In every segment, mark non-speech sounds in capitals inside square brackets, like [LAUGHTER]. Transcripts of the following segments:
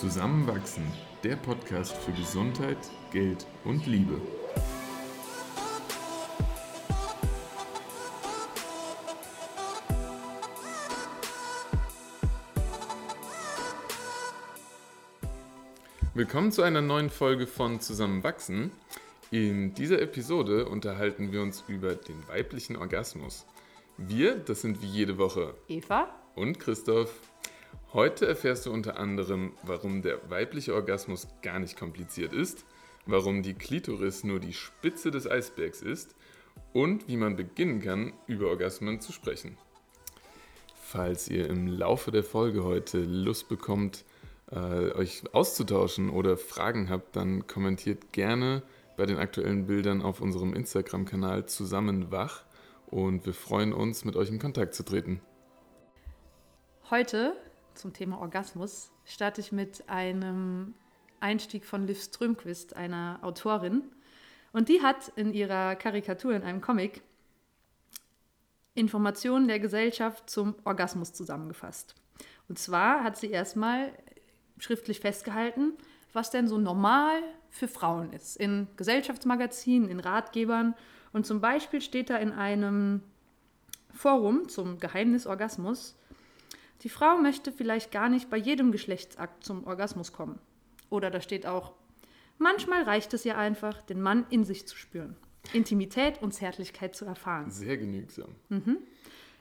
Zusammenwachsen, der Podcast für Gesundheit, Geld und Liebe. Willkommen zu einer neuen Folge von Zusammenwachsen. In dieser Episode unterhalten wir uns über den weiblichen Orgasmus. Wir, das sind wie jede Woche Eva und Christoph. Heute erfährst du unter anderem, warum der weibliche Orgasmus gar nicht kompliziert ist, warum die Klitoris nur die Spitze des Eisbergs ist und wie man beginnen kann, über Orgasmen zu sprechen. Falls ihr im Laufe der Folge heute Lust bekommt, äh, euch auszutauschen oder Fragen habt, dann kommentiert gerne bei den aktuellen Bildern auf unserem Instagram-Kanal Zusammenwach und wir freuen uns, mit euch in Kontakt zu treten. Heute zum Thema Orgasmus starte ich mit einem Einstieg von Liv Strömquist, einer Autorin. Und die hat in ihrer Karikatur in einem Comic Informationen der Gesellschaft zum Orgasmus zusammengefasst. Und zwar hat sie erstmal schriftlich festgehalten, was denn so normal für Frauen ist. In Gesellschaftsmagazinen, in Ratgebern. Und zum Beispiel steht da in einem Forum zum Geheimnis Orgasmus, die Frau möchte vielleicht gar nicht bei jedem Geschlechtsakt zum Orgasmus kommen. Oder da steht auch, manchmal reicht es ihr einfach, den Mann in sich zu spüren, Intimität und Zärtlichkeit zu erfahren. Sehr genügsam. Mhm.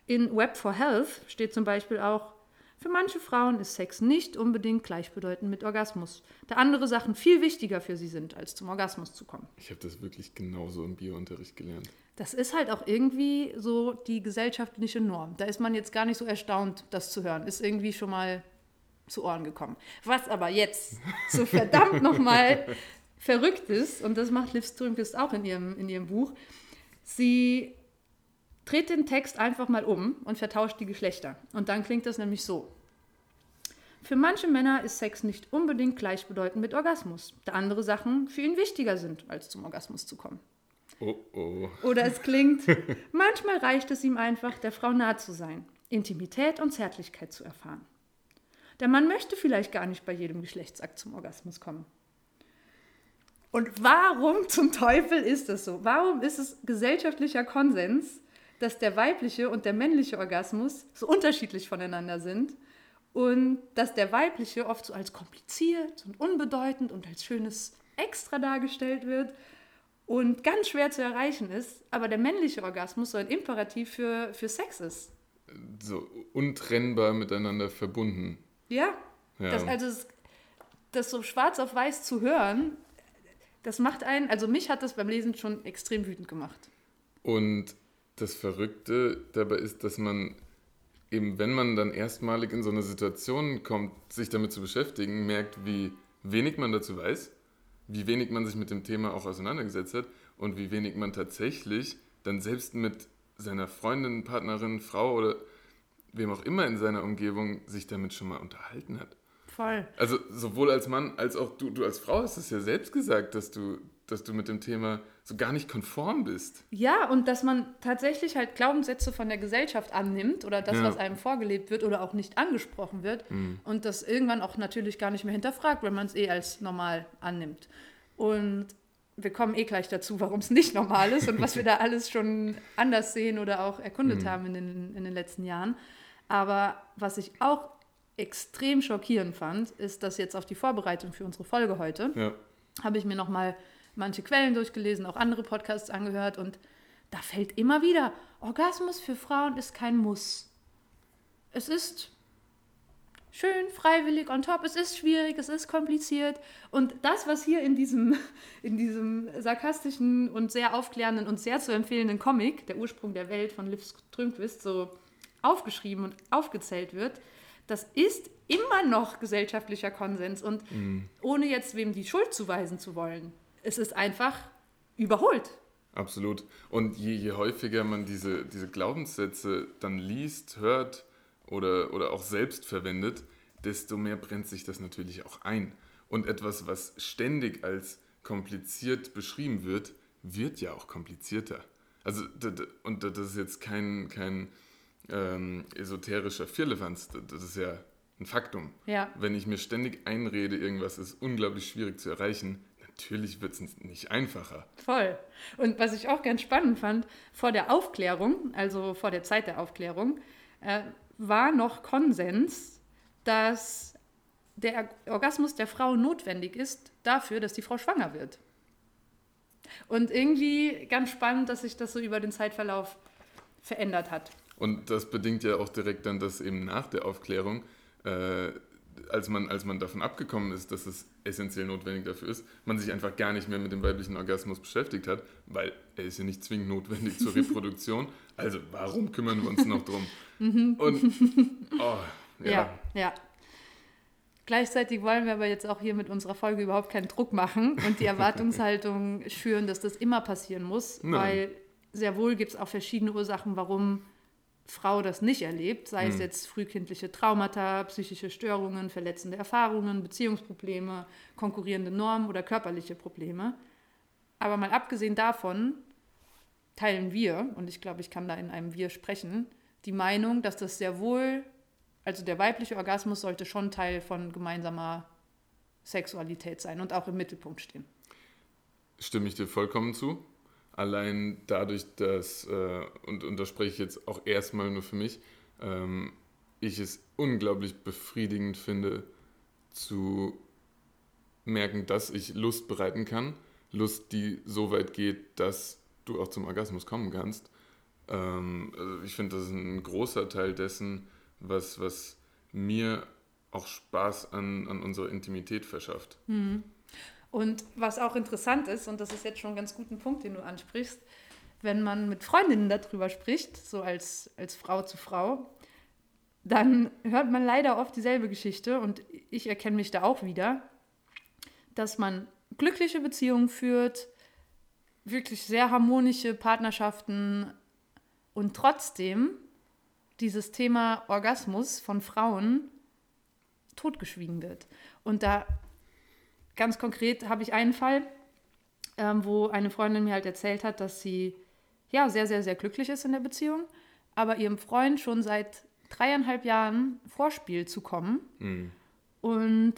In Web for Health steht zum Beispiel auch, für manche Frauen ist Sex nicht unbedingt gleichbedeutend mit Orgasmus, da andere Sachen viel wichtiger für sie sind, als zum Orgasmus zu kommen. Ich habe das wirklich genauso im Biounterricht gelernt. Das ist halt auch irgendwie so die gesellschaftliche Norm. Da ist man jetzt gar nicht so erstaunt, das zu hören. Ist irgendwie schon mal zu Ohren gekommen. Was aber jetzt [LAUGHS] so verdammt nochmal verrückt ist, und das macht Liv Strömquist auch in ihrem, in ihrem Buch, sie dreht den Text einfach mal um und vertauscht die Geschlechter. Und dann klingt das nämlich so. Für manche Männer ist Sex nicht unbedingt gleichbedeutend mit Orgasmus, da andere Sachen für ihn wichtiger sind, als zum Orgasmus zu kommen. Oh oh. Oder es klingt, [LAUGHS] manchmal reicht es ihm einfach, der Frau nah zu sein, Intimität und Zärtlichkeit zu erfahren. Der Mann möchte vielleicht gar nicht bei jedem Geschlechtsakt zum Orgasmus kommen. Und warum zum Teufel ist das so? Warum ist es gesellschaftlicher Konsens, dass der weibliche und der männliche Orgasmus so unterschiedlich voneinander sind und dass der weibliche oft so als kompliziert und unbedeutend und als schönes Extra dargestellt wird und ganz schwer zu erreichen ist, aber der männliche Orgasmus so ein Imperativ für, für Sex ist. So untrennbar miteinander verbunden. Ja, ja. Das, also das, das so schwarz auf weiß zu hören, das macht einen, also mich hat das beim Lesen schon extrem wütend gemacht. Und das Verrückte dabei ist, dass man eben, wenn man dann erstmalig in so eine Situation kommt, sich damit zu beschäftigen, merkt, wie wenig man dazu weiß wie wenig man sich mit dem Thema auch auseinandergesetzt hat und wie wenig man tatsächlich dann selbst mit seiner Freundin, Partnerin, Frau oder wem auch immer in seiner Umgebung sich damit schon mal unterhalten hat. Voll. Also sowohl als Mann als auch du, du als Frau hast es ja selbst gesagt, dass du, dass du mit dem Thema so gar nicht konform bist. Ja, und dass man tatsächlich halt Glaubenssätze von der Gesellschaft annimmt oder das, ja. was einem vorgelebt wird oder auch nicht angesprochen wird mhm. und das irgendwann auch natürlich gar nicht mehr hinterfragt, wenn man es eh als normal annimmt. Und wir kommen eh gleich dazu, warum es nicht normal ist und was wir da [LAUGHS] alles schon anders sehen oder auch erkundet mhm. haben in den, in den letzten Jahren. Aber was ich auch extrem schockierend fand, ist, dass jetzt auf die Vorbereitung für unsere Folge heute ja. habe ich mir nochmal manche Quellen durchgelesen, auch andere Podcasts angehört und da fällt immer wieder, Orgasmus für Frauen ist kein Muss. Es ist schön, freiwillig on top, es ist schwierig, es ist kompliziert und das, was hier in diesem, [LAUGHS] in diesem sarkastischen und sehr aufklärenden und sehr zu empfehlenden Comic, Der Ursprung der Welt von Liv Strömquist, so aufgeschrieben und aufgezählt wird, das ist immer noch gesellschaftlicher Konsens und mhm. ohne jetzt wem die Schuld zuweisen zu wollen es ist einfach überholt. Absolut. Und je, je häufiger man diese, diese Glaubenssätze dann liest, hört oder, oder auch selbst verwendet, desto mehr brennt sich das natürlich auch ein. Und etwas, was ständig als kompliziert beschrieben wird, wird ja auch komplizierter. Also, und das ist jetzt kein, kein ähm, esoterischer Firlefanz, das ist ja ein Faktum. Ja. Wenn ich mir ständig einrede, irgendwas ist unglaublich schwierig zu erreichen, natürlich wird es nicht einfacher. Voll. Und was ich auch ganz spannend fand, vor der Aufklärung, also vor der Zeit der Aufklärung, äh, war noch Konsens, dass der Orgasmus der Frau notwendig ist dafür, dass die Frau schwanger wird. Und irgendwie ganz spannend, dass sich das so über den Zeitverlauf verändert hat. Und das bedingt ja auch direkt dann, dass eben nach der Aufklärung, äh, als, man, als man davon abgekommen ist, dass es essentiell notwendig dafür ist, man sich einfach gar nicht mehr mit dem weiblichen Orgasmus beschäftigt hat, weil er ist ja nicht zwingend notwendig zur [LAUGHS] Reproduktion. Also warum kümmern wir uns noch drum? [LAUGHS] Und oh, ja. ja, ja. Gleichzeitig wollen wir aber jetzt auch hier mit unserer Folge überhaupt keinen Druck machen und die [LAUGHS] Erwartungshaltung schüren, dass das immer passieren muss, Nein. weil sehr wohl gibt es auch verschiedene Ursachen, warum Frau das nicht erlebt, sei es jetzt frühkindliche Traumata, psychische Störungen, verletzende Erfahrungen, Beziehungsprobleme, konkurrierende Normen oder körperliche Probleme. Aber mal abgesehen davon teilen wir, und ich glaube, ich kann da in einem Wir sprechen, die Meinung, dass das sehr wohl, also der weibliche Orgasmus sollte schon Teil von gemeinsamer Sexualität sein und auch im Mittelpunkt stehen. Stimme ich dir vollkommen zu. Allein dadurch, dass, äh, und, und das spreche ich jetzt auch erstmal nur für mich, ähm, ich es unglaublich befriedigend finde, zu merken, dass ich Lust bereiten kann. Lust, die so weit geht, dass du auch zum Orgasmus kommen kannst. Ähm, also ich finde, das ist ein großer Teil dessen, was, was mir auch Spaß an, an unserer Intimität verschafft. Und was auch interessant ist, und das ist jetzt schon ein ganz guter Punkt, den du ansprichst, wenn man mit Freundinnen darüber spricht, so als, als Frau zu Frau, dann hört man leider oft dieselbe Geschichte und ich erkenne mich da auch wieder, dass man glückliche Beziehungen führt, wirklich sehr harmonische Partnerschaften und trotzdem dieses Thema Orgasmus von Frauen totgeschwiegen wird. Und da ganz konkret habe ich einen Fall, ähm, wo eine Freundin mir halt erzählt hat, dass sie ja sehr, sehr, sehr glücklich ist in der Beziehung, aber ihrem Freund schon seit dreieinhalb Jahren vorspielt zu kommen Mhm. und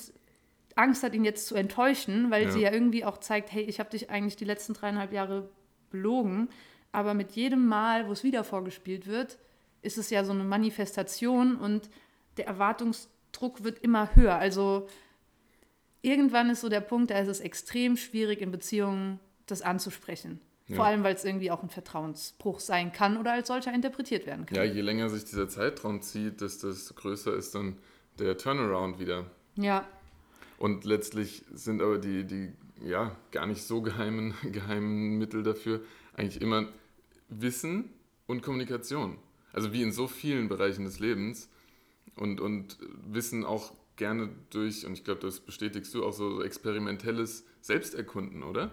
Angst hat, ihn jetzt zu enttäuschen, weil Ja. sie ja irgendwie auch zeigt, hey, ich habe dich eigentlich die letzten dreieinhalb Jahre belogen, aber mit jedem Mal, wo es wieder vorgespielt wird, ist es ja so eine Manifestation und der Erwartungsdruck wird immer höher. Also irgendwann ist so der Punkt, da ist es extrem schwierig in Beziehungen das anzusprechen. Ja. Vor allem, weil es irgendwie auch ein Vertrauensbruch sein kann oder als solcher interpretiert werden kann. Ja, je länger sich dieser Zeitraum zieht, desto größer ist dann der Turnaround wieder. ja. Und letztlich sind aber die, die ja, gar nicht so geheimen, [LAUGHS] geheimen Mittel dafür eigentlich immer Wissen und Kommunikation. Also wie in so vielen Bereichen des Lebens. Und, und Wissen auch gerne durch, und ich glaube, das bestätigst du, auch so experimentelles Selbsterkunden, oder?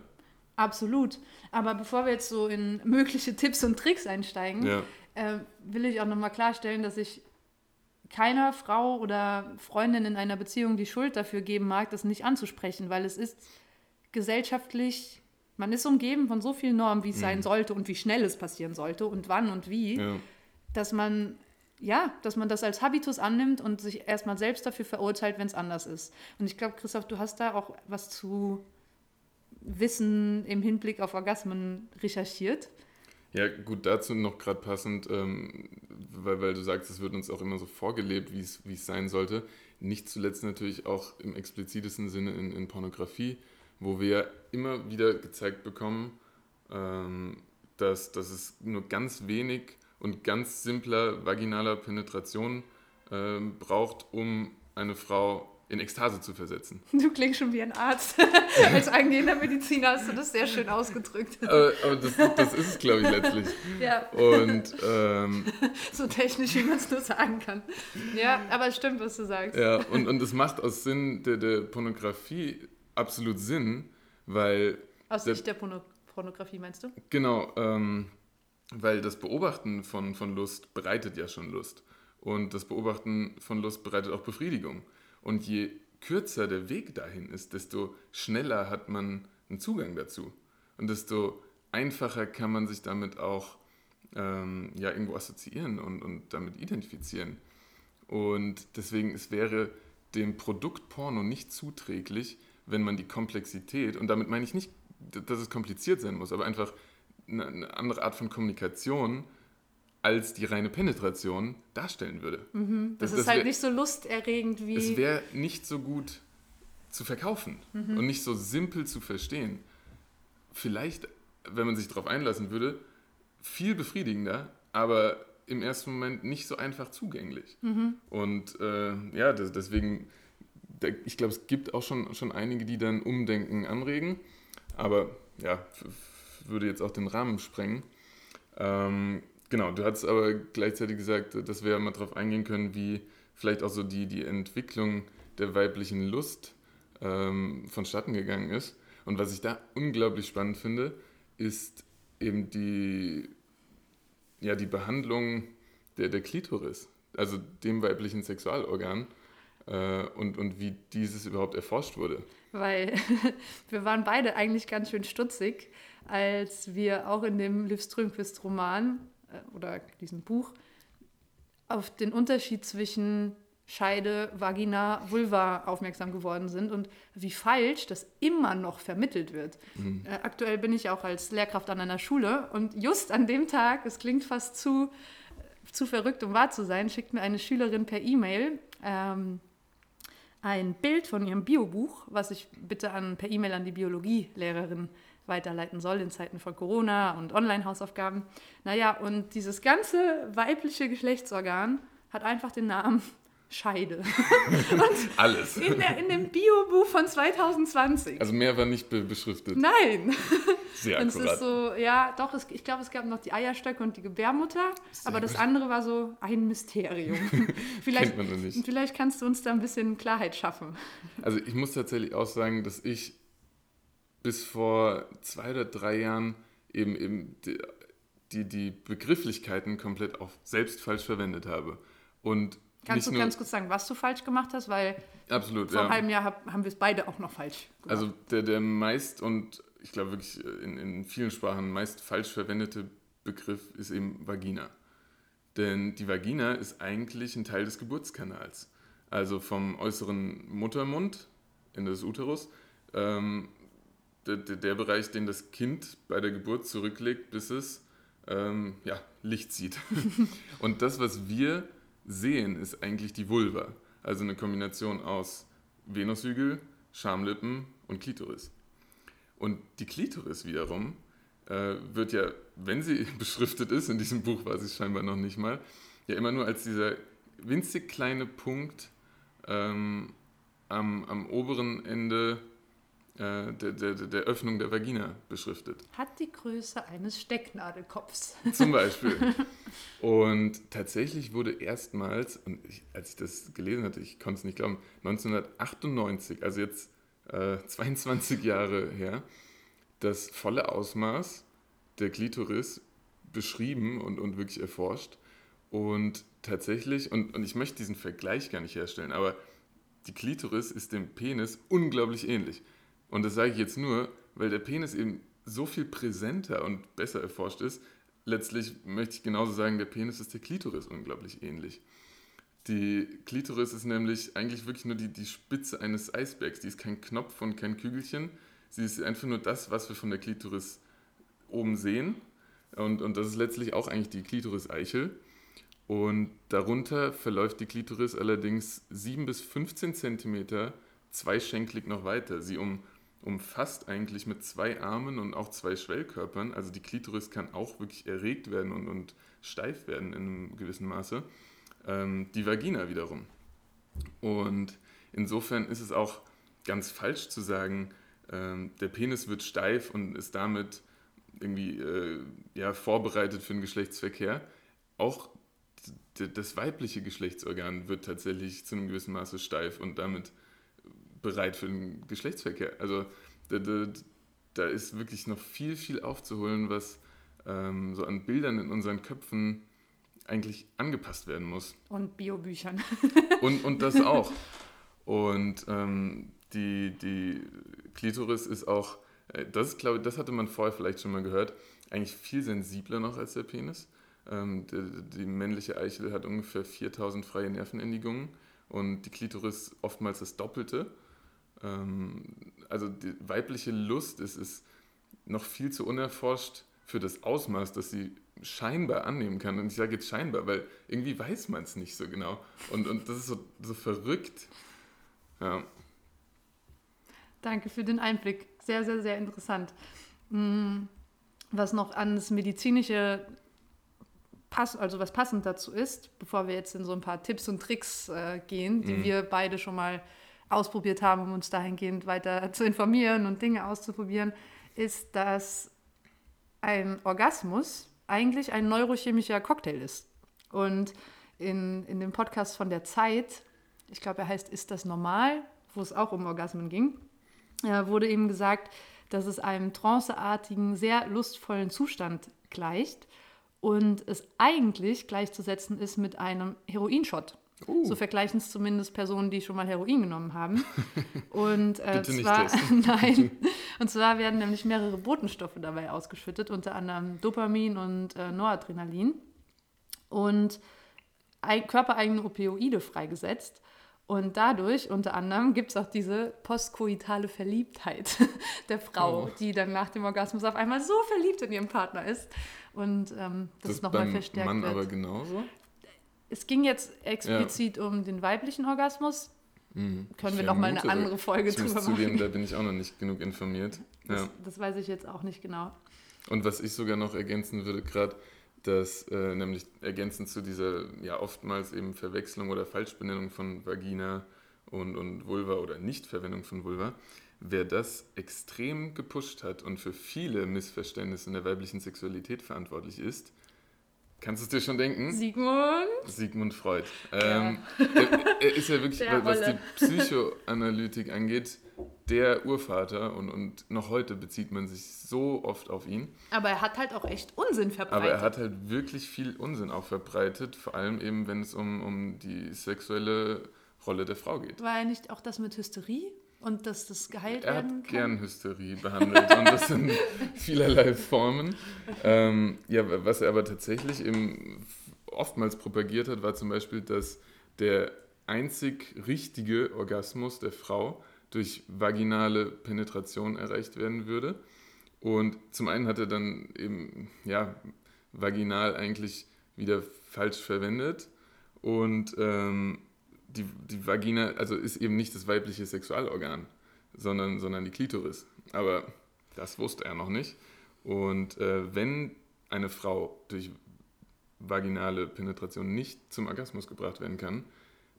Absolut. Aber bevor wir jetzt so in mögliche Tipps und Tricks einsteigen, Ja. äh, will ich auch nochmal klarstellen, dass ich keiner Frau oder Freundin in einer Beziehung die Schuld dafür geben mag, das nicht anzusprechen, weil es ist gesellschaftlich, man ist umgeben von so vielen Normen, wie es sein sollte und wie schnell es passieren sollte und wann und wie, Ja. dass man ja, dass man das als Habitus annimmt und sich erstmal selbst dafür verurteilt, wenn es anders ist. Und ich glaube, Christoph, du hast da auch was zu Wissen im Hinblick auf Orgasmen recherchiert. Ja, gut, dazu noch gerade passend, ähm, weil, weil du sagst, es wird uns auch immer so vorgelebt, wie es sein sollte. Nicht zuletzt natürlich auch im explizitesten Sinne in, in Pornografie, wo wir immer wieder gezeigt bekommen, ähm, dass, dass es nur ganz wenig und ganz simpler vaginaler Penetration ähm, braucht, um eine Frau in Ekstase zu versetzen. Du klingst schon wie ein Arzt. [LAUGHS] Als angehender Mediziner hast du das sehr schön ausgedrückt. aber aber das, das ist es, glaube ich, letztlich. [LAUGHS] Ja, Und ähm, [LAUGHS] so technisch, wie man es nur sagen kann. Ja, aber es stimmt, was du sagst. Ja, und, und es macht aus Sinn der, der Pornografie absolut Sinn, weil, Aus Der- Sicht der Porno Pornografie, meinst du? genau, ähm, weil das Beobachten von, von Lust bereitet ja schon Lust. Und das Beobachten von Lust bereitet auch Befriedigung. Und je kürzer der Weg dahin ist, desto schneller hat man einen Zugang dazu. Und desto einfacher kann man sich damit auch ähm, ja, irgendwo assoziieren und, und damit identifizieren. Und deswegen, es wäre dem Produkt Porno nicht zuträglich, wenn man die Komplexität, und damit meine ich nicht, dass es kompliziert sein muss, aber einfach eine, andere Art von Kommunikation als die reine Penetration darstellen würde. Mhm, das, das, ist das halt nicht so lusterregend wie. Es wäre nicht so gut zu verkaufen mhm. und nicht so simpel zu verstehen. Vielleicht, wenn man sich darauf einlassen würde, viel befriedigender, aber im ersten Moment nicht so einfach zugänglich. Mhm. Und äh, ja, das, deswegen, ich glaube, es gibt auch schon, schon einige, die dann Umdenken anregen, aber ja, würde jetzt auch den Rahmen sprengen. Ähm, genau, du hast aber gleichzeitig gesagt, dass wir mal darauf eingehen können, wie vielleicht auch so die, die Entwicklung der weiblichen Lust ähm, vonstatten gegangen ist. Und was ich da unglaublich spannend finde, ist eben die, ja, die Behandlung der, der Klitoris, also dem weiblichen Sexualorgan äh, und, und wie dieses überhaupt erforscht wurde. Weil [LAUGHS] wir waren beide eigentlich ganz schön stutzig, als wir auch in dem Liv Strömquist-Roman äh, oder diesem Buch auf den Unterschied zwischen Scheide, Vagina, Vulva aufmerksam geworden sind und wie falsch das immer noch vermittelt wird. Mhm. Äh, aktuell bin ich auch als Lehrkraft an einer Schule und just an dem Tag, es klingt fast zu, zu verrückt, um wahr zu sein, schickt mir eine Schülerin per E-Mail ähm, ein Bild von ihrem Biobuch, was ich bitte an, per E-Mail an die Biologielehrerin weiterleiten soll in Zeiten von Corona und Online-Hausaufgaben. Naja, und dieses ganze weibliche Geschlechtsorgan hat einfach den Namen Scheide. [LAUGHS] [LAUGHS] Alles. In, der, in dem Biobuch von 2020. Also mehr war nicht be beschriftet. Nein. Sehr und akkurat. es ist so, ja, doch, es, ich glaube, es gab noch die Eierstöcke und die Gebärmutter, Sehr aber das andere war so ein Mysterium. [LAUGHS] vielleicht, Kennt man noch nicht. vielleicht kannst du uns da ein bisschen Klarheit schaffen. Also ich muss tatsächlich auch sagen, dass ich bis vor zwei oder drei Jahren eben, eben die, die, die Begrifflichkeiten komplett auch selbst falsch verwendet habe. Und Kannst du ganz kurz sagen, was du falsch gemacht hast? Weil absolut, vor ja. einem halben Jahr hab, haben wir es beide auch noch falsch gemacht. Also der, der meist und ich glaube wirklich in, in vielen Sprachen meist falsch verwendete Begriff ist eben Vagina. Denn die Vagina ist eigentlich ein Teil des Geburtskanals. Also vom äußeren Muttermund, Ende des Uterus, ähm, der, der, der, Bereich, den das Kind bei der Geburt zurücklegt, bis es ähm, ja, Licht sieht. [LAUGHS] und das, was wir sehen, ist eigentlich die Vulva. Also eine Kombination aus Venushügel, Schamlippen und Klitoris. Und die Klitoris wiederum äh, wird ja, wenn sie [LAUGHS] beschriftet ist, in diesem Buch war sie scheinbar noch nicht mal, ja immer nur als dieser winzig kleine Punkt ähm, am, am oberen Ende der, der, der Öffnung der Vagina beschriftet. Hat die Größe eines Stecknadelkopfs. [LAUGHS] Zum Beispiel. [LAUGHS] Und tatsächlich wurde erstmals, und ich, als ich das gelesen hatte, ich konnte es nicht glauben, 1998, also jetzt äh, [LAUGHS] 22 Jahre her, das volle Ausmaß der Klitoris beschrieben und, und wirklich erforscht. Und tatsächlich, und, und ich möchte diesen Vergleich gar nicht herstellen, aber die Klitoris ist dem Penis unglaublich ähnlich. Und das sage ich jetzt nur, weil der Penis eben so viel präsenter und besser erforscht ist. Letztlich möchte ich genauso sagen, der Penis ist der Klitoris unglaublich ähnlich. Die Klitoris ist nämlich eigentlich wirklich nur die, die Spitze eines Eisbergs. Die ist kein Knopf und kein Kügelchen. Sie ist einfach nur das, was wir von der Klitoris oben sehen. Und, und das ist letztlich auch eigentlich die Klitoris-Eichel. Und darunter verläuft die Klitoris allerdings 7 bis 15 Zentimeter zweischenklig noch weiter. Sie um, umfasst eigentlich mit zwei Armen und auch zwei Schwellkörpern. Also die Klitoris kann auch wirklich erregt werden und, und steif werden in einem gewissen Maße. Ähm, die Vagina wiederum. Und insofern ist es auch ganz falsch zu sagen, ähm, der Penis wird steif und ist damit irgendwie äh, ja, vorbereitet für den Geschlechtsverkehr. Auch das weibliche Geschlechtsorgan wird tatsächlich zu einem gewissen Maße steif und damit bereit für den Geschlechtsverkehr. Also da, da, da ist wirklich noch viel, viel aufzuholen, was ähm, so an Bildern in unseren Köpfen eigentlich angepasst werden muss. Und Biobüchern. [LAUGHS] und, und das auch. Und ähm, die, die Klitoris ist auch, äh, das glaube das hatte man vorher vielleicht schon mal gehört, eigentlich viel sensibler noch als der Penis. Ähm, die, die, männliche Eichel hat ungefähr 4000 freie Nervenendigungen und die Klitoris oftmals das Doppelte. Ähm, also die weibliche Lust ist, ist noch viel zu unerforscht für das Ausmaß, das sie scheinbar annehmen kann. Und ich sage jetzt scheinbar, weil irgendwie weiß man es nicht so genau. Und, und das ist so, so verrückt. Ja. Danke für den Einblick. Sehr, sehr, sehr interessant. Hm, was noch an das medizinische Pass, also was passend dazu ist, bevor wir jetzt in so ein paar Tipps und Tricks äh, gehen, die mhm. wir beide schon mal ausprobiert haben, um uns dahingehend weiter zu informieren und Dinge auszuprobieren, ist, dass ein Orgasmus eigentlich ein neurochemischer Cocktail ist. Und in, in dem Podcast von der Zeit, ich glaube, er heißt Ist das normal, wo es auch um Orgasmen ging, äh, wurde eben gesagt, dass es einem tranceartigen, sehr lustvollen Zustand gleicht und es eigentlich gleichzusetzen ist mit einem Heroinshot. Uh. So vergleichen es zumindest Personen, die schon mal Heroin genommen haben. [LAUGHS] Und äh, Bitte zwar, nicht [LAUGHS] nein. Und zwar werden nämlich mehrere Botenstoffe dabei ausgeschüttet, unter anderem Dopamin und äh, Noradrenalin. Und körpereigene Opioide freigesetzt. Und dadurch, unter anderem, gibt es auch diese postkoitale Verliebtheit [LAUGHS] der Frau, oh. die dann nach dem Orgasmus auf einmal so verliebt in ihren Partner ist. Und ähm, das, das nochmal verstärkt Mann wird. aber genauso? Es ging jetzt explizit ja. um den weiblichen Orgasmus. Mhm. Können ich wir nochmal eine andere Folge drüber machen. Zugeben, da bin ich auch noch nicht genug informiert. Das, ja. das weiß ich jetzt auch nicht genau. Und was ich sogar noch ergänzen würde, gerade dass äh, nämlich ergänzend zu dieser ja oftmals eben Verwechslung oder Falschbenennung von Vagina und, und Vulva oder Nichtverwendung von Vulva, wer das extrem gepusht hat und für viele Missverständnisse in der weiblichen Sexualität verantwortlich ist, kannst du es dir schon denken? Sigmund? Sigmund Freud. Ähm, er, er, ist ja wirklich, [LAUGHS] was die Psychoanalytik angeht, der Urvater und, und noch heute bezieht man sich so oft auf ihn. Aber er hat halt auch echt Unsinn verbreitet. Aber er hat halt wirklich viel Unsinn auch verbreitet, vor allem eben, wenn es um, um die sexuelle Rolle der Frau geht. War er nicht auch das mit Hysterie? Und dass das geheilt er werden kann? Er hat gern Hysterie behandelt und das in [LAUGHS] vielerlei Formen. Ähm, ja, was er aber tatsächlich eben oftmals propagiert hat, war zum Beispiel, dass der einzig richtige Orgasmus der Frau durch vaginale Penetration erreicht werden würde. Und zum einen hat er dann eben, ja, vaginal eigentlich wieder falsch verwendet. Und ähm, die, die Vagina, also ist eben nicht das weibliche Sexualorgan, sondern, sondern die Klitoris. Aber das wusste er noch nicht. Und äh, wenn eine Frau durch vaginale Penetration nicht zum Orgasmus gebracht werden kann,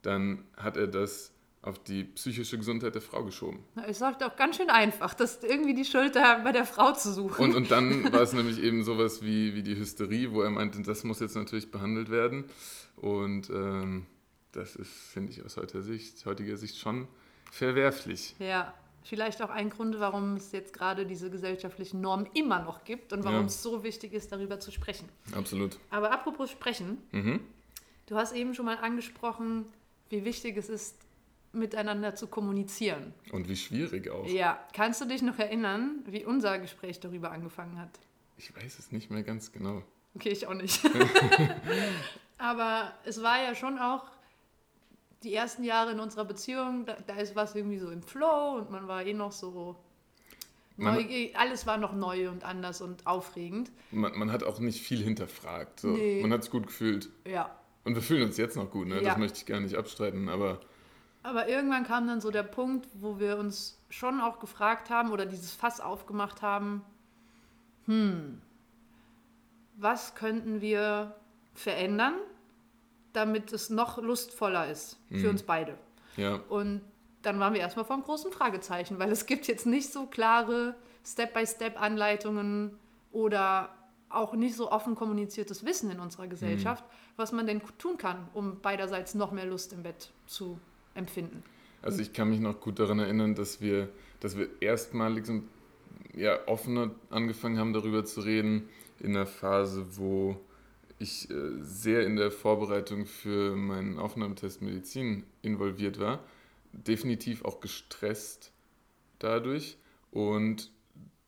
dann hat er das auf die psychische Gesundheit der Frau geschoben. Es sagt auch ganz schön einfach, das irgendwie die Schuld bei der Frau zu suchen. Und, und dann [LAUGHS] war es nämlich eben sowas wie, wie die Hysterie, wo er meinte, das muss jetzt natürlich behandelt werden. Und ähm, das ist, finde ich, aus heutiger Sicht, heutiger Sicht schon verwerflich. Ja, vielleicht auch ein Grund, warum es jetzt gerade diese gesellschaftlichen Normen immer noch gibt und warum ja. es so wichtig ist, darüber zu sprechen. Absolut. Aber apropos sprechen, mhm. du hast eben schon mal angesprochen, wie wichtig es ist, miteinander zu kommunizieren. Und wie schwierig auch. Ja, kannst du dich noch erinnern, wie unser Gespräch darüber angefangen hat? Ich weiß es nicht mehr ganz genau. Okay, ich auch nicht. [LAUGHS] Aber es war ja schon auch die ersten Jahre in unserer Beziehung, da, da ist was irgendwie so im Flow und man war eh noch so Neu, alles war noch neu und anders und aufregend. Man, man hat auch nicht viel hinterfragt. So. Nee. Man hat es gut gefühlt. Ja. Und wir fühlen uns jetzt noch gut, ne? Ja. das möchte ich gar nicht abstreiten, aber aber irgendwann kam dann so der Punkt, wo wir uns schon auch gefragt haben oder dieses Fass aufgemacht haben, hm, was könnten wir verändern, damit es noch lustvoller ist für mhm. uns beide. Ja. Und dann waren wir erstmal vor einem großen Fragezeichen, weil es gibt jetzt nicht so klare Step-by-Step-Anleitungen oder auch nicht so offen kommuniziertes Wissen in unserer Gesellschaft, mhm. was man denn tun kann, um beiderseits noch mehr Lust im Bett zu empfinden. Also ich kann mich noch gut daran erinnern, dass wir, dass wir erstmalig so, ja, offener angefangen haben, darüber zu reden, in einer Phase, wo ich äh, sehr in der Vorbereitung für meinen Aufnahmetest Medizin involviert war, definitiv auch gestresst dadurch und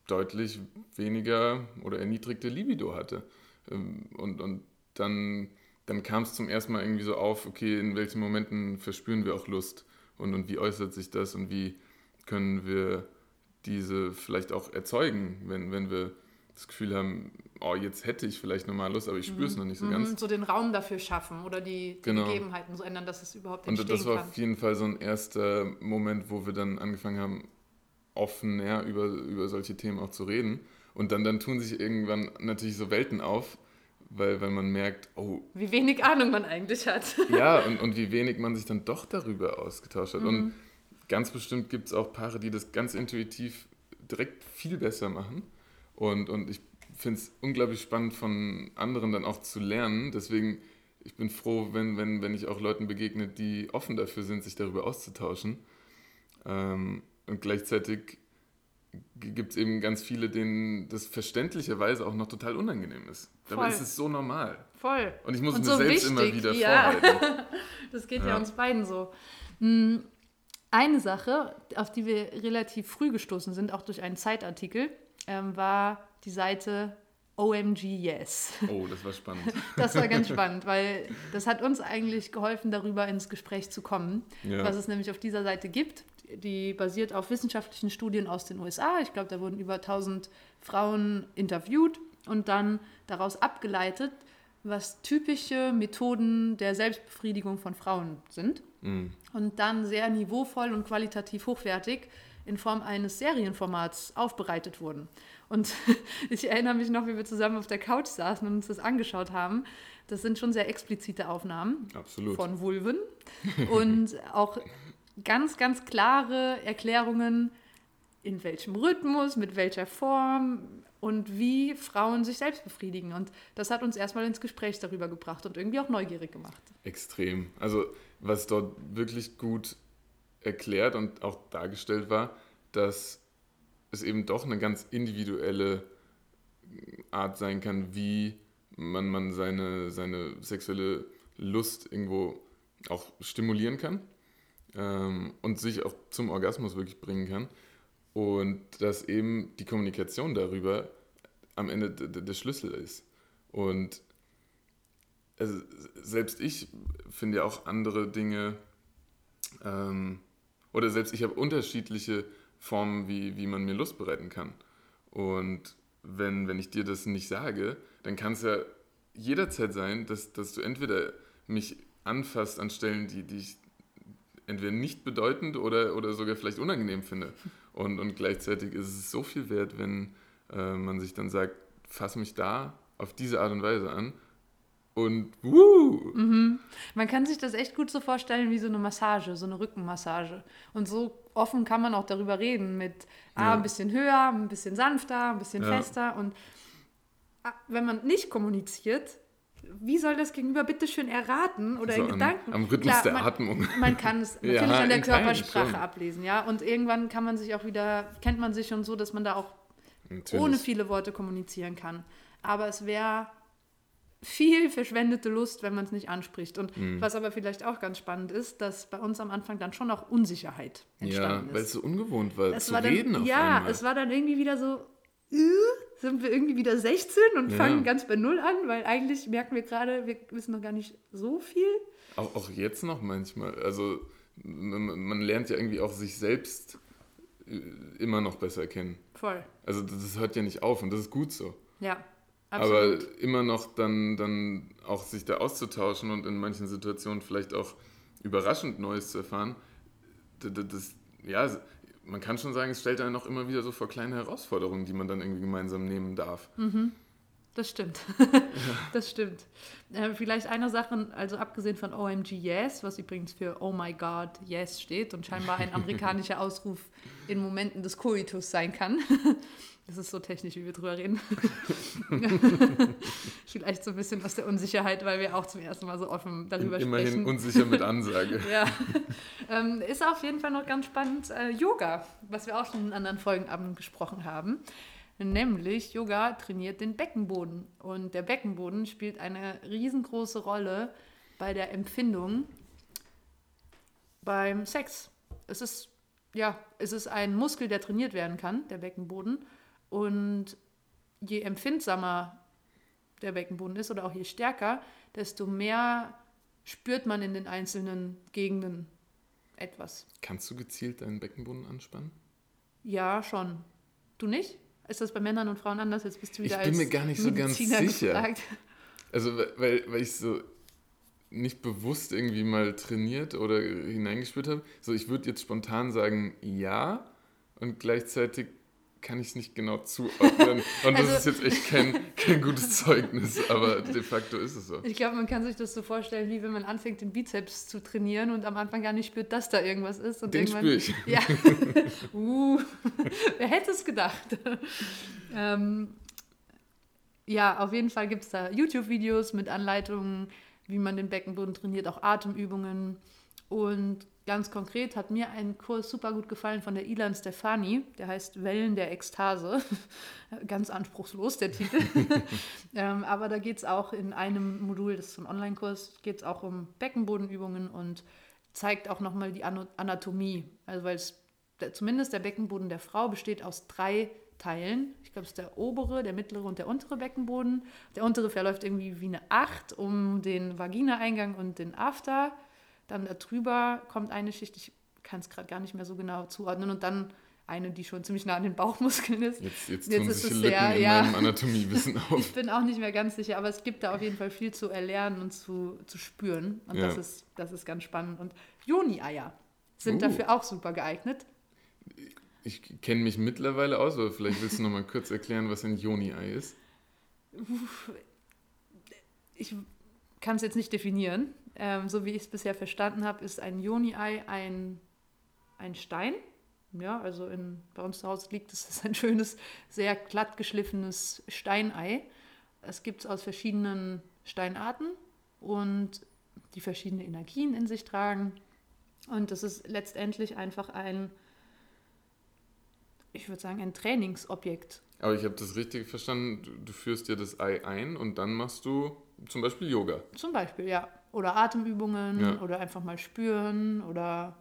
deutlich weniger oder erniedrigte Libido hatte. Ähm, und, und dann, dann kam es zum ersten Mal irgendwie so auf, okay, in welchen Momenten verspüren wir auch Lust und, und wie äußert sich das und wie können wir diese vielleicht auch erzeugen, wenn, wenn wir das Gefühl haben, oh, jetzt hätte ich vielleicht nochmal Lust, aber ich spüre es mhm. noch nicht so ganz. Mhm, so den Raum dafür schaffen oder die, die genau. Gegebenheiten so ändern, dass es überhaupt entstehen Und das war kann. auf jeden Fall so ein erster Moment, wo wir dann angefangen haben, offener über, über solche Themen auch zu reden. Und dann, dann tun sich irgendwann natürlich so Welten auf, weil, weil man merkt, oh. Wie wenig Ahnung man eigentlich hat. [LAUGHS] ja, und, und wie wenig man sich dann doch darüber ausgetauscht hat. Mhm. Und ganz bestimmt gibt es auch Paare, die das ganz intuitiv direkt viel besser machen. Und, und ich finde es unglaublich spannend, von anderen dann auch zu lernen. Deswegen, ich bin froh, wenn, wenn, wenn ich auch Leuten begegne, die offen dafür sind, sich darüber auszutauschen. Ähm, und gleichzeitig gibt es eben ganz viele, denen das verständlicherweise auch noch total unangenehm ist. Dabei ist es so normal. Voll. Und ich muss und mir so selbst wichtig, immer wieder ja. vorhalten. [LAUGHS] das geht ja. ja. uns beiden so. Hm, eine Sache, auf die wir relativ früh gestoßen sind, auch durch einen Zeitartikel, ähm, war die Seite OMG Yes. Oh, das war spannend. [LAUGHS] Das war ganz spannend, weil das hat uns eigentlich geholfen, darüber ins Gespräch zu kommen, ja. was es nämlich auf dieser Seite gibt. Die basiert auf wissenschaftlichen Studien aus den USA. Ich glaube, da wurden über 1000 Frauen interviewt und dann daraus abgeleitet, was typische Methoden der Selbstbefriedigung von Frauen sind. Mhm. Und dann sehr niveauvoll und qualitativ hochwertig in Form eines Serienformats aufbereitet wurden. Und [LAUGHS] ich erinnere mich noch, wie wir zusammen auf der Couch saßen und uns das angeschaut haben. Das sind schon sehr explizite Aufnahmen Absolut. von Vulven [LAUGHS] und auch ganz, ganz klare Erklärungen, in welchem Rhythmus, mit welcher Form und wie Frauen sich selbst befriedigen. Und das hat uns erstmal ins Gespräch darüber gebracht und irgendwie auch neugierig gemacht. Extrem. Also was dort wirklich gut erklärt und auch dargestellt war, dass es eben doch eine ganz individuelle Art sein kann, wie man, man seine, seine sexuelle Lust irgendwo auch stimulieren kann ähm, und sich auch zum Orgasmus wirklich bringen kann. Und dass eben die Kommunikation darüber am Ende der Schlüssel ist. Und also selbst ich finde ja auch andere Dinge, ähm, oder selbst ich habe unterschiedliche Formen, wie, wie man mir Lust bereiten kann. Und wenn, wenn ich dir das nicht sage, dann kann es ja jederzeit sein, dass, dass du entweder mich anfasst an Stellen, die, die ich entweder nicht bedeutend oder, oder sogar vielleicht unangenehm finde. Und, und gleichzeitig ist es so viel wert, wenn äh, man sich dann sagt, fass mich da auf diese Art und Weise an und wuh. Mhm. Man kann sich das echt gut so vorstellen wie so eine Massage, so eine Rückenmassage. Und so offen kann man auch darüber reden mit ah, ja. ein bisschen höher, ein bisschen sanfter, ein bisschen ja. fester. Und ah, wenn man nicht kommuniziert, wie soll das Gegenüber bitte schön erraten oder so in Gedanken? Am Rhythmus Klar, der man, Atmung. Man kann es [LAUGHS] natürlich ja, an der Körpersprache ablesen, ja. Und irgendwann kann man sich auch wieder, kennt man sich schon so, dass man da auch natürlich. ohne viele Worte kommunizieren kann. Aber es wäre viel verschwendete Lust, wenn man es nicht anspricht. Und mhm. was aber vielleicht auch ganz spannend ist, dass bei uns am Anfang dann schon auch Unsicherheit entstanden ja, weil es so ungewohnt war, es zu war reden dann, Ja, einmal. es war dann irgendwie wieder so, äh, sind wir irgendwie wieder 16 und ja. fangen ganz bei Null an, weil eigentlich merken wir gerade, wir wissen noch gar nicht so viel. Auch, auch jetzt noch manchmal. Also man, man lernt ja irgendwie auch sich selbst äh, immer noch besser kennen. Voll. Also das hört ja nicht auf und das ist gut so. Ja. Absolut. Aber immer noch dann, dann auch sich da auszutauschen und in manchen Situationen vielleicht auch überraschend Neues zu erfahren, das, das, ja, man kann schon sagen, es stellt einen auch immer wieder so vor kleine Herausforderungen, die man dann irgendwie gemeinsam nehmen darf. Mhm. Das stimmt. [LAUGHS] das stimmt. Äh, vielleicht eine Sache, also abgesehen von OMG Yes, was übrigens für Oh my God Yes steht und scheinbar ein [LAUGHS] amerikanischer Ausruf in Momenten des Koitus sein kann. Das ist so technisch, wie wir drüber reden. [LAUGHS] Vielleicht so ein bisschen aus der Unsicherheit, weil wir auch zum ersten Mal so offen darüber Immerhin sprechen. Immerhin unsicher mit Ansage. [LAUGHS] ja. Ähm, ist auf jeden Fall noch ganz spannend. Äh, Yoga, was wir auch schon in anderen Folgen gesprochen haben. Nämlich Yoga trainiert den Beckenboden. Und der Beckenboden spielt eine riesengroße Rolle bei der Empfindung beim Sex. Es ist, ja, es ist ein Muskel, der trainiert werden kann, der Beckenboden. Und je empfindsamer der Beckenboden ist oder auch je stärker, desto mehr spürt man in den einzelnen Gegenden etwas. Kannst du gezielt deinen Beckenboden anspannen? Ja, schon. Du nicht? Ist das bei Männern und Frauen anders? Jetzt bist du wieder Ich bin als mir gar nicht so ganz Mediziner sicher. gefragt. Also, weil, weil ich so nicht bewusst irgendwie mal trainiert oder hineingespürt habe. So, ich würde jetzt spontan sagen, ja. Und gleichzeitig kann ich es nicht genau zuordnen. Und das Also- ist jetzt echt kein, kein gutes Zeugnis, aber de facto ist es so. Ich glaube, man kann sich das so vorstellen, wie wenn man anfängt, den Bizeps zu trainieren und am Anfang gar nicht spürt, dass da irgendwas ist. Und Den spüre ich. Ja. [LAUGHS] uh, wer hätte es gedacht? ähm, ja, auf jeden Fall gibt es da YouTube-Videos mit Anleitungen, wie man den Beckenboden trainiert, auch Atemübungen. Und ganz konkret hat mir ein Kurs super gut gefallen von der Ilan Stefani, der heißt Wellen der Ekstase. [LAUGHS] ganz anspruchslos, der Titel. [LAUGHS] ähm, aber da geht es auch in einem Modul, das ist ein Online-Kurs, geht es auch um Beckenbodenübungen und zeigt auch nochmal die Anatomie. Also weil es zumindest der Beckenboden der Frau besteht aus drei Teilen. Ich glaube, es ist der obere, der mittlere und der untere Beckenboden. Der untere verläuft irgendwie wie eine Acht um den Vaginaeingang und den After. Dann darüber kommt eine Schicht, ich kann es gerade gar nicht mehr so genau zuordnen. Und dann eine, die schon ziemlich nah an den Bauchmuskeln ist. Jetzt, jetzt, Jetzt ist es sehr- in ja. meinem Anatomiewissen [LAUGHS] auf. Ich bin auch nicht mehr ganz sicher, aber es gibt da auf jeden Fall viel zu erlernen und zu, zu spüren. Und Ja. das, ist, das ist ganz spannend. Und Joni-Eier sind Uh. dafür auch super geeignet. Ich kenne mich mittlerweile aus, aber vielleicht willst du noch mal kurz erklären, was ein Joni-Ei ist. Ich kann es jetzt nicht definieren. Ähm, so wie ich es bisher verstanden habe, ist ein Joni-Ei ein, ein Stein. Ja, also in, bei uns zu Hause liegt es, [LAUGHS] ist ein schönes, sehr glatt geschliffenes Steinei. Es gibt es aus verschiedenen Steinarten und die verschiedene Energien in sich tragen. Und das ist letztendlich einfach ein, ich würde sagen, ein Trainingsobjekt. Aber ich habe das richtig verstanden. Du, du führst dir das Ei ein und dann machst du zum Beispiel Yoga. Zum Beispiel, ja. Oder Atemübungen Ja. oder einfach mal spüren oder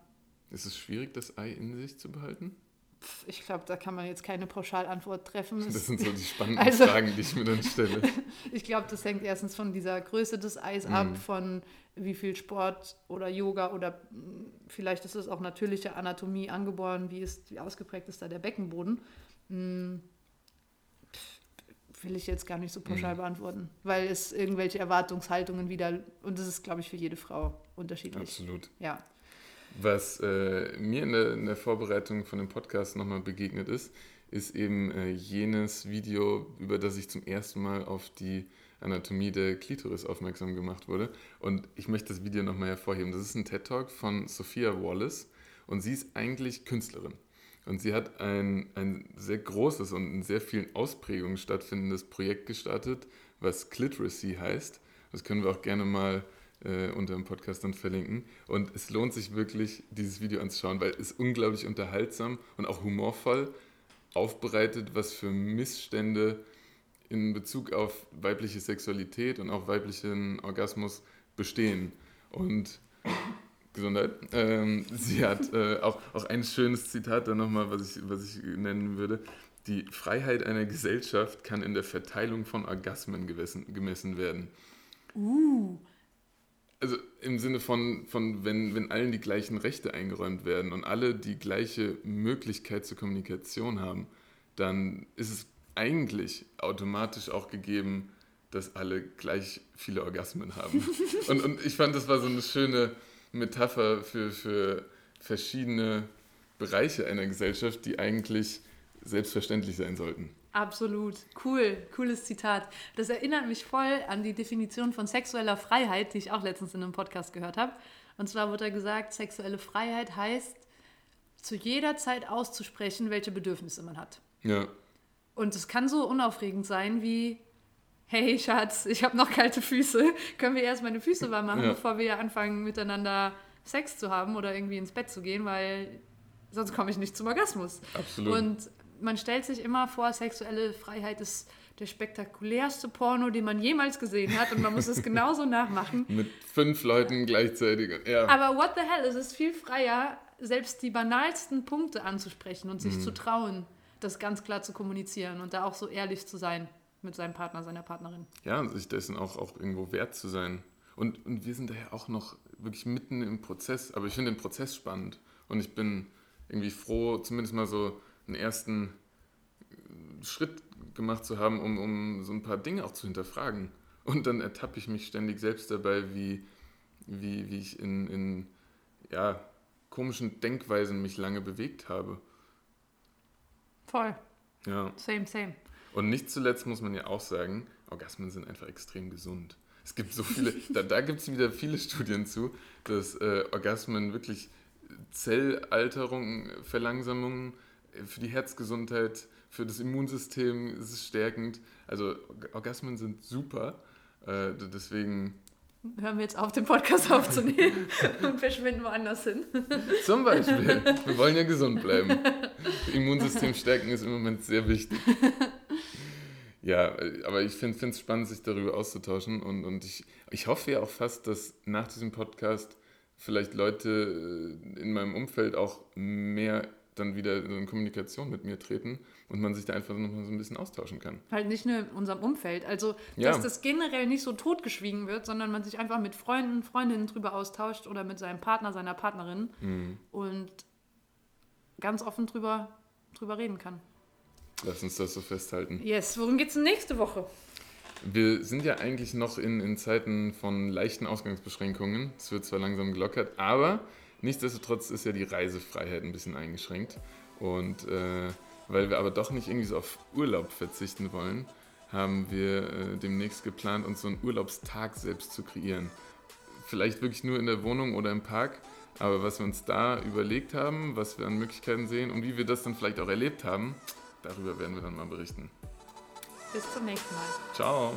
Ist es schwierig, das Ei in sich zu behalten? ich glaube, da kann man jetzt keine Pauschalantwort treffen. Das sind so die spannenden [LAUGHS] Also- Fragen, die ich mir dann stelle. [LAUGHS] Ich glaube, das hängt erstens von dieser Größe des Eis Mhm. ab, von wie viel Sport oder Yoga oder mh, vielleicht ist es auch natürliche Anatomie angeboren, wie, ist, wie ausgeprägt ist da der Beckenboden. Mh, pf, will ich jetzt gar nicht so pauschal Mhm. beantworten, weil es irgendwelche Erwartungshaltungen wieder, und das ist, glaube ich, für jede Frau unterschiedlich. Absolut. Ja. Was äh, mir in der, in der Vorbereitung von dem Podcast nochmal begegnet ist, ist eben äh, jenes Video, über das ich zum ersten Mal auf die Anatomie der Klitoris aufmerksam gemacht wurde. Und ich möchte das Video nochmal hervorheben. Das ist ein TED-Talk von Sophia Wallace und sie ist eigentlich Künstlerin. Und sie hat ein, ein sehr großes und in sehr vielen Ausprägungen stattfindendes Projekt gestartet, was Cliteracy heißt. Das können wir auch gerne mal äh, unter dem Podcast dann verlinken. Und es lohnt sich wirklich, dieses Video anzuschauen, weil es unglaublich unterhaltsam und auch humorvoll aufbereitet, was für Missstände in Bezug auf weibliche Sexualität und auch weiblichen Orgasmus bestehen. Und Gesundheit. Ähm, [LAUGHS] sie hat äh, auch, auch ein schönes Zitat da nochmal, was ich, was ich nennen würde. Die Freiheit einer Gesellschaft kann in der Verteilung von Orgasmen gemessen, gemessen werden. Uh, Also im Sinne von, von wenn, wenn allen die gleichen Rechte eingeräumt werden und alle die gleiche Möglichkeit zur Kommunikation haben, dann ist es eigentlich automatisch auch gegeben, dass alle gleich viele Orgasmen haben. [LAUGHS] und, und ich fand, das war so eine schöne Metapher für, für verschiedene Bereiche einer Gesellschaft, die eigentlich selbstverständlich sein sollten. Absolut. Cool. Cooles Zitat. Das erinnert mich voll an die Definition von sexueller Freiheit, die ich auch letztens in einem Podcast gehört habe. Und zwar wurde da gesagt, sexuelle Freiheit heißt, zu jeder Zeit auszusprechen, welche Bedürfnisse man hat. Ja, Und es kann so unaufregend sein wie, hey Schatz, ich habe noch kalte Füße. [LAUGHS] Können wir erst meine Füße warm machen, Ja. bevor wir anfangen miteinander Sex zu haben oder irgendwie ins Bett zu gehen, weil sonst komme ich nicht zum Orgasmus. absolut. Und man stellt sich immer vor, sexuelle Freiheit ist der spektakulärste Porno, den man jemals gesehen hat und man muss es [LAUGHS] genauso nachmachen. Mit fünf Leuten gleichzeitig. Ja. Aber what the hell, es ist viel freier, selbst die banalsten Punkte anzusprechen und sich Mhm. zu trauen, das ganz klar zu kommunizieren und da auch so ehrlich zu sein. Mit seinem Partner, seiner Partnerin. Ja, sich dessen auch, auch irgendwo wert zu sein. Und, und wir sind daher auch noch wirklich mitten im Prozess, aber ich finde den Prozess spannend und ich bin irgendwie froh, zumindest mal so einen ersten Schritt gemacht zu haben, um, um so ein paar Dinge auch zu hinterfragen. Und dann ertappe ich mich ständig selbst dabei, wie, wie, wie ich in, in ja, komischen Denkweisen mich lange bewegt habe. Voll. Ja. Same, same. Und nicht zuletzt muss man ja auch sagen, Orgasmen sind einfach extrem gesund. Es gibt so viele, [LAUGHS] da, da gibt es wieder viele Studien zu, dass äh, Orgasmen wirklich Zellalterung, Verlangsamungen für die Herzgesundheit, für das Immunsystem ist es stärkend. Also Orgasmen sind super. Äh, deswegen hören wir jetzt auf, den Podcast aufzunehmen [LAUGHS] und verschwinden woanders hin. [LAUGHS] Zum Beispiel. Wir wollen ja gesund bleiben. Immunsystem stärken ist im Moment sehr wichtig. Ja, aber ich finde es spannend, sich darüber auszutauschen und, und ich, ich hoffe ja auch fast, dass nach diesem Podcast vielleicht Leute äh, in meinem Umfeld auch mehr dann wieder in Kommunikation mit mir treten und man sich da einfach noch mal so ein bisschen austauschen kann. Halt nicht nur in unserem Umfeld. Also, dass ja. das generell nicht so totgeschwiegen wird, sondern man sich einfach mit Freunden, Freundinnen drüber austauscht oder mit seinem Partner, seiner Partnerin mhm. und ganz offen drüber, drüber reden kann. Lass uns das so festhalten. Yes, worum geht es nächste Woche? Wir sind ja eigentlich noch in, in Zeiten von leichten Ausgangsbeschränkungen. Es wird zwar langsam gelockert, aber nichtsdestotrotz ist ja die Reisefreiheit ein bisschen eingeschränkt. Und äh, weil wir aber doch nicht irgendwie so auf Urlaub verzichten wollen, haben wir äh, demnächst geplant, uns so einen Urlaubstag selbst zu kreieren. Vielleicht wirklich nur in der Wohnung oder im Park, aber was wir uns da überlegt haben, was wir an Möglichkeiten sehen und wie wir das dann vielleicht auch erlebt haben, darüber werden wir dann mal berichten. Bis zum nächsten Mal. Ciao.